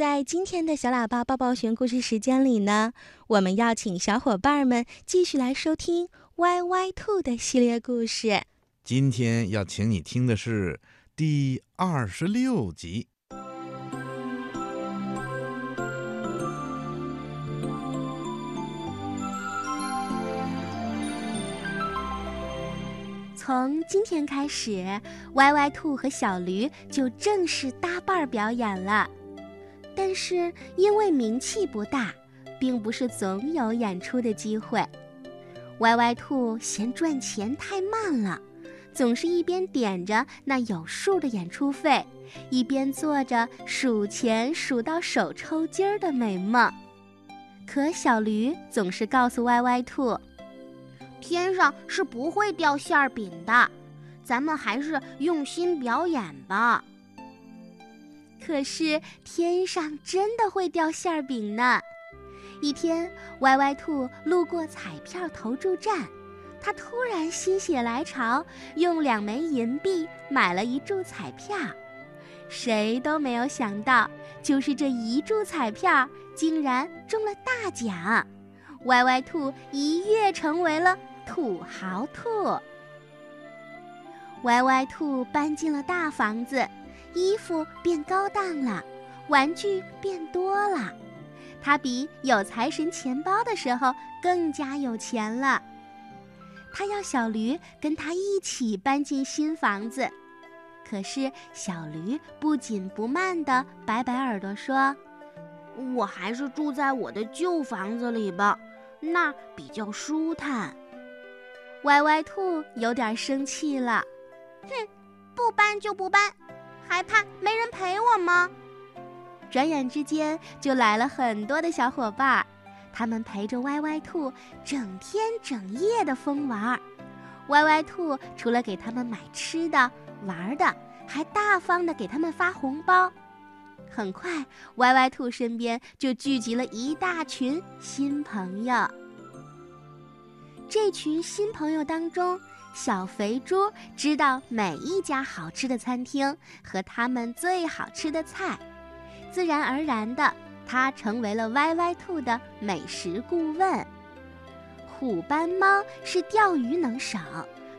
在今天的小喇叭抱抱熊故事时间里呢，我们要请小伙伴们继续来收听歪歪兔的系列故事。今天要请你听的是第二十六集。从今天开始，歪歪兔和小驴就正式搭伴儿表演了。但是因为名气不大，并不是总有演出的机会。歪歪兔嫌赚钱太慢了，总是一边点着那有数的演出费，一边做着数钱数到手抽筋儿的美梦。可小驴总是告诉歪歪兔。天上是不会掉馅儿饼的，咱们还是用心表演吧。可是天上真的会掉馅儿饼呢。一天，歪歪兔路过彩票投注站，他突然心血来潮，用两枚银币买了一注彩票。谁都没有想到，就是这一注彩票竟然中了大奖，歪歪兔一跃成为了。土豪兔，歪歪兔搬进了大房子，衣服变高档了，玩具变多了，他比有财神钱包的时候更加有钱了。他要小驴跟他一起搬进新房子，可是小驴不紧不慢地摆摆耳朵说：“我还是住在我的旧房子里吧，那比较舒坦。”歪歪兔有点生气了，哼，不搬就不搬，还怕没人陪我吗？转眼之间就来了很多的小伙伴，他们陪着歪歪兔整天整夜的疯玩儿。歪歪兔除了给他们买吃的、玩的，还大方的给他们发红包。很快，歪歪兔身边就聚集了一大群新朋友。这群新朋友当中，小肥猪知道每一家好吃的餐厅和他们最好吃的菜，自然而然的，他成为了歪歪兔的美食顾问。虎斑猫是钓鱼能手，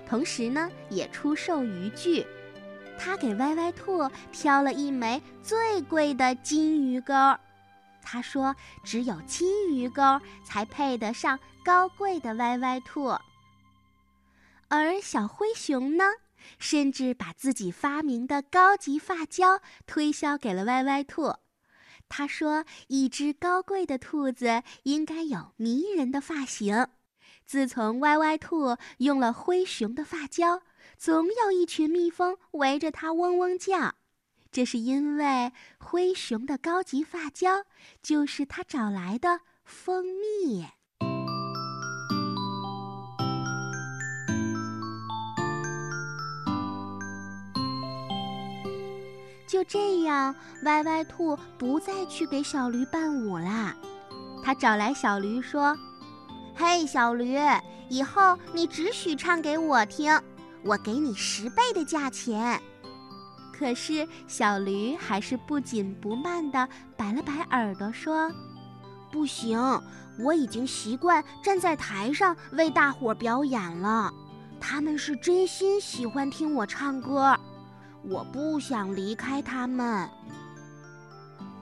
同时呢也出售渔具，他给歪歪兔挑了一枚最贵的金鱼钩。他说：“只有金鱼钩才配得上高贵的歪歪兔。”而小灰熊呢，甚至把自己发明的高级发胶推销给了歪歪兔。他说：“一只高贵的兔子应该有迷人的发型。”自从歪歪兔用了灰熊的发胶，总有一群蜜蜂围着它嗡嗡叫。这是因为灰熊的高级发胶就是他找来的蜂蜜。就这样，歪歪兔不再去给小驴伴舞啦。他找来小驴说：“嘿，小驴，以后你只许唱给我听，我给你十倍的价钱。”可是小驴还是不紧不慢地摆了摆耳朵，说：“不行，我已经习惯站在台上为大伙表演了。他们是真心喜欢听我唱歌，我不想离开他们。”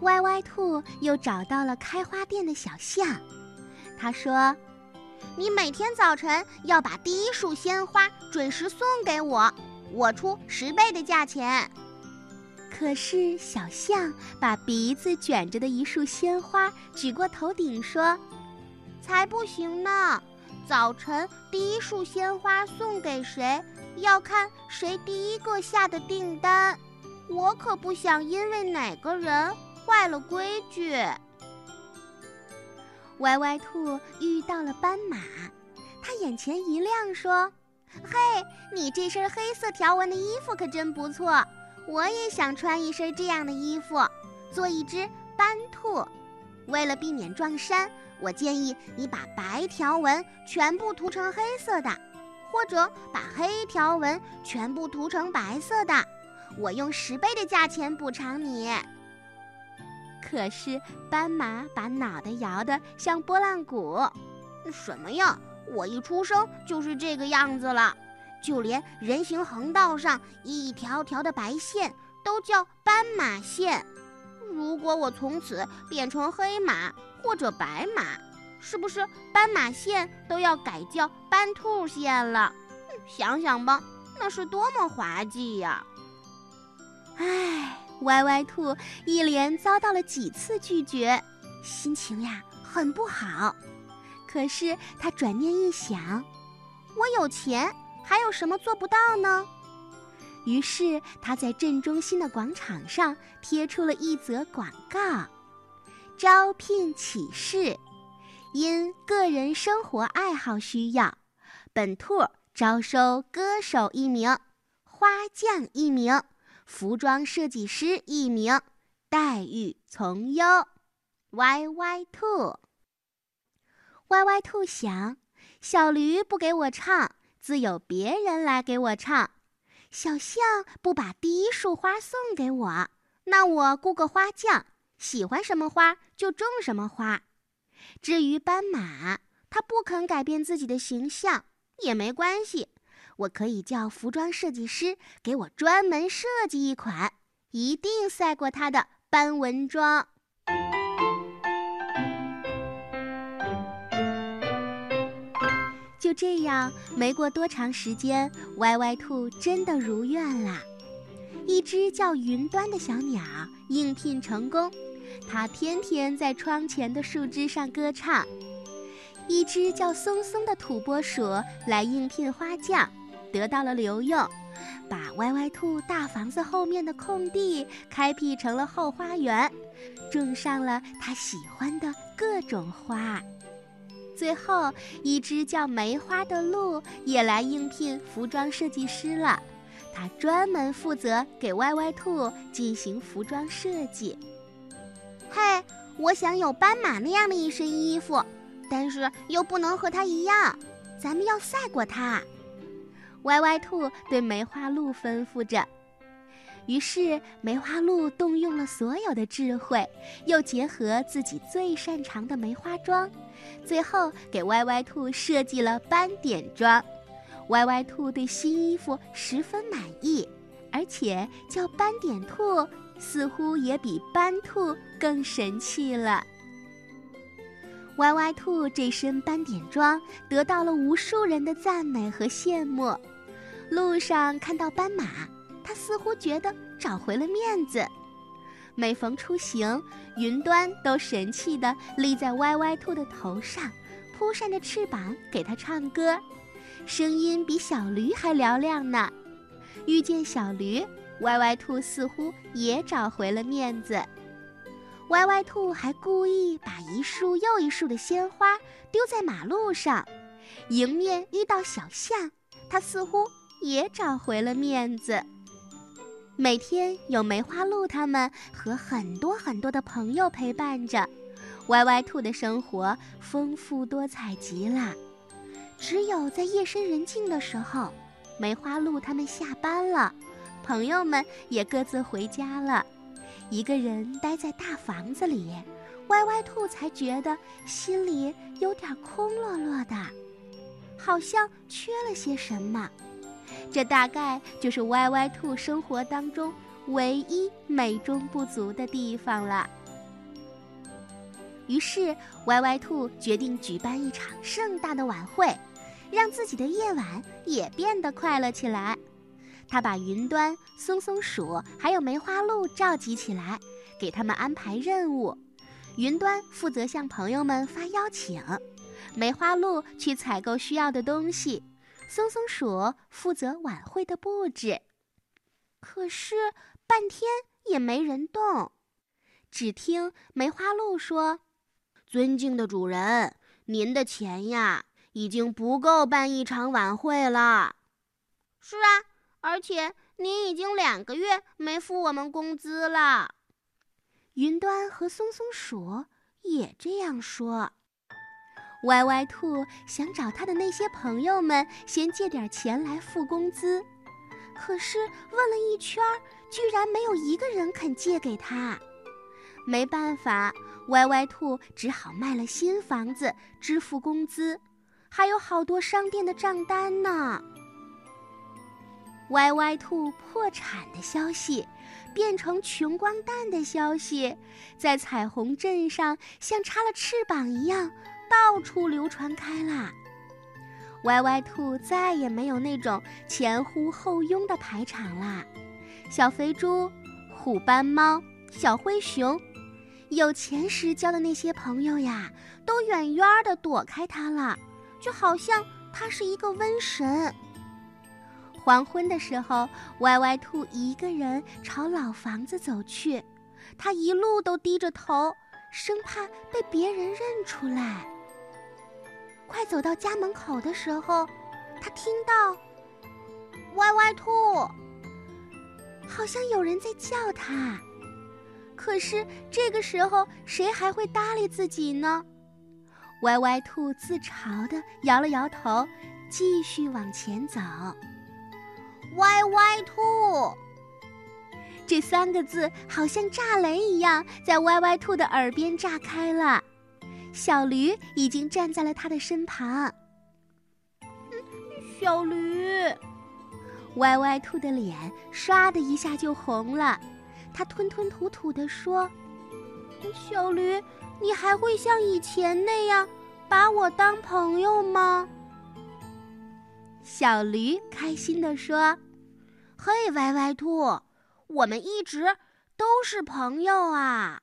歪歪兔又找到了开花店的小象，他说：“你每天早晨要把第一束鲜花准时送给我，我出十倍的价钱。”可是小象把鼻子卷着的一束鲜花举过头顶，说：“才不行呢！早晨第一束鲜花送给谁，要看谁第一个下的订单。我可不想因为哪个人坏了规矩。”歪歪兔遇到了斑马，他眼前一亮，说：“嘿，你这身黑色条纹的衣服可真不错。”我也想穿一身这样的衣服，做一只斑兔。为了避免撞衫，我建议你把白条纹全部涂成黑色的，或者把黑条纹全部涂成白色的。我用十倍的价钱补偿你。可是斑马把脑袋摇得像拨浪鼓。什么呀？我一出生就是这个样子了，就连人行横道上一条条的白线都叫斑马线。如果我从此变成黑马或者白马，是不是斑马线都要改叫斑兔线了？想想吧，那是多么滑稽呀！唉，歪歪兔一连遭到了几次拒绝，心情呀很不好。可是他转念一想，我有钱，还有什么做不到呢？于是他在镇中心的广场上贴出了一则广告：招聘启事，因个人生活爱好需要，本兔招收歌手一名、花匠一名、服装设计师一名，待遇从优。歪歪兔。歪歪兔想，小驴不给我唱，自有别人来给我唱；小象不把第一束花送给我，那我雇个花匠，喜欢什么花就种什么花。至于斑马，它不肯改变自己的形象，也没关系，我可以叫服装设计师给我专门设计一款，一定赛过它的斑纹装。就这样，没过多长时间，歪歪兔真的如愿啦。一只叫云端的小鸟应聘成功，它天天在窗前的树枝上歌唱。一只叫松松的土拨鼠来应聘花匠，得到了留用，把歪歪兔大房子后面的空地开辟成了后花园，种上了他喜欢的各种花。最后一只叫梅花的鹿也来应聘服装设计师了，它专门负责给歪歪兔进行服装设计。嘿，我想有斑马那样的一身衣服，但是又不能和它一样，咱们要赛过它。歪歪兔对梅花鹿吩咐着。于是，梅花鹿动用了所有的智慧，又结合自己最擅长的梅花桩，最后给歪歪兔设计了斑点桩。歪歪兔对新衣服十分满意，而且叫斑点兔似乎也比斑兔更神气了。歪歪兔这身斑点装得到了无数人的赞美和羡慕。路上看到斑马。他似乎觉得找回了面子。每逢出行，云端都神气地立在歪歪兔的头上，扑扇着翅膀给他唱歌，声音比小驴还嘹亮呢。遇见小驴，歪歪兔似乎也找回了面子。歪歪兔还故意把一束又一束的鲜花丢在马路上，迎面遇到小象，它似乎也找回了面子。每天有梅花鹿他们和很多很多的朋友陪伴着，歪歪兔的生活丰富多彩极了。只有在夜深人静的时候，梅花鹿他们下班了，朋友们也各自回家了，一个人待在大房子里，歪歪兔才觉得心里有点空落落的，好像缺了些什么。这大概就是歪歪兔生活当中唯一美中不足的地方了。于是，歪歪兔决定举办一场盛大的晚会，让自己的夜晚也变得快乐起来。他把云端、松松鼠还有梅花鹿召集起来，给他们安排任务。云端负责向朋友们发邀请，梅花鹿去采购需要的东西。松松鼠负责晚会的布置，可是半天也没人动。只听梅花鹿说：“尊敬的主人，您的钱呀，已经不够办一场晚会了。”“是啊，而且您已经两个月没付我们工资了。”云端和松松鼠也这样说。歪歪兔想找他的那些朋友们先借点钱来付工资，可是问了一圈，居然没有一个人肯借给他。没办法，歪歪兔只好卖了新房子支付工资，还有好多商店的账单呢。歪歪兔破产的消息，变成穷光蛋的消息，在彩虹镇上像插了翅膀一样，到处流传开了。歪歪兔再也没有那种前呼后拥的排场啦。小肥猪、虎斑猫、小灰熊，有钱时交的那些朋友呀，都远远的躲开他了，就好像他是一个瘟神。黄昏的时候，歪歪兔一个人朝老房子走去，他一路都低着头，生怕被别人认出来。快走到家门口的时候，他听到“歪歪兔”，好像有人在叫他。可是这个时候，谁还会搭理自己呢？歪歪兔自嘲地摇了摇头，继续往前走。歪歪兔，这三个字好像炸雷一样，在歪歪兔的耳边炸开了。小驴已经站在了他的身旁。小驴，歪歪兔的脸唰的一下就红了，他吞吞吐吐地说：“小驴，你还会像以前那样把我当朋友吗？”小驴开心地说：“嘿，歪歪兔，我们一直都是朋友啊！”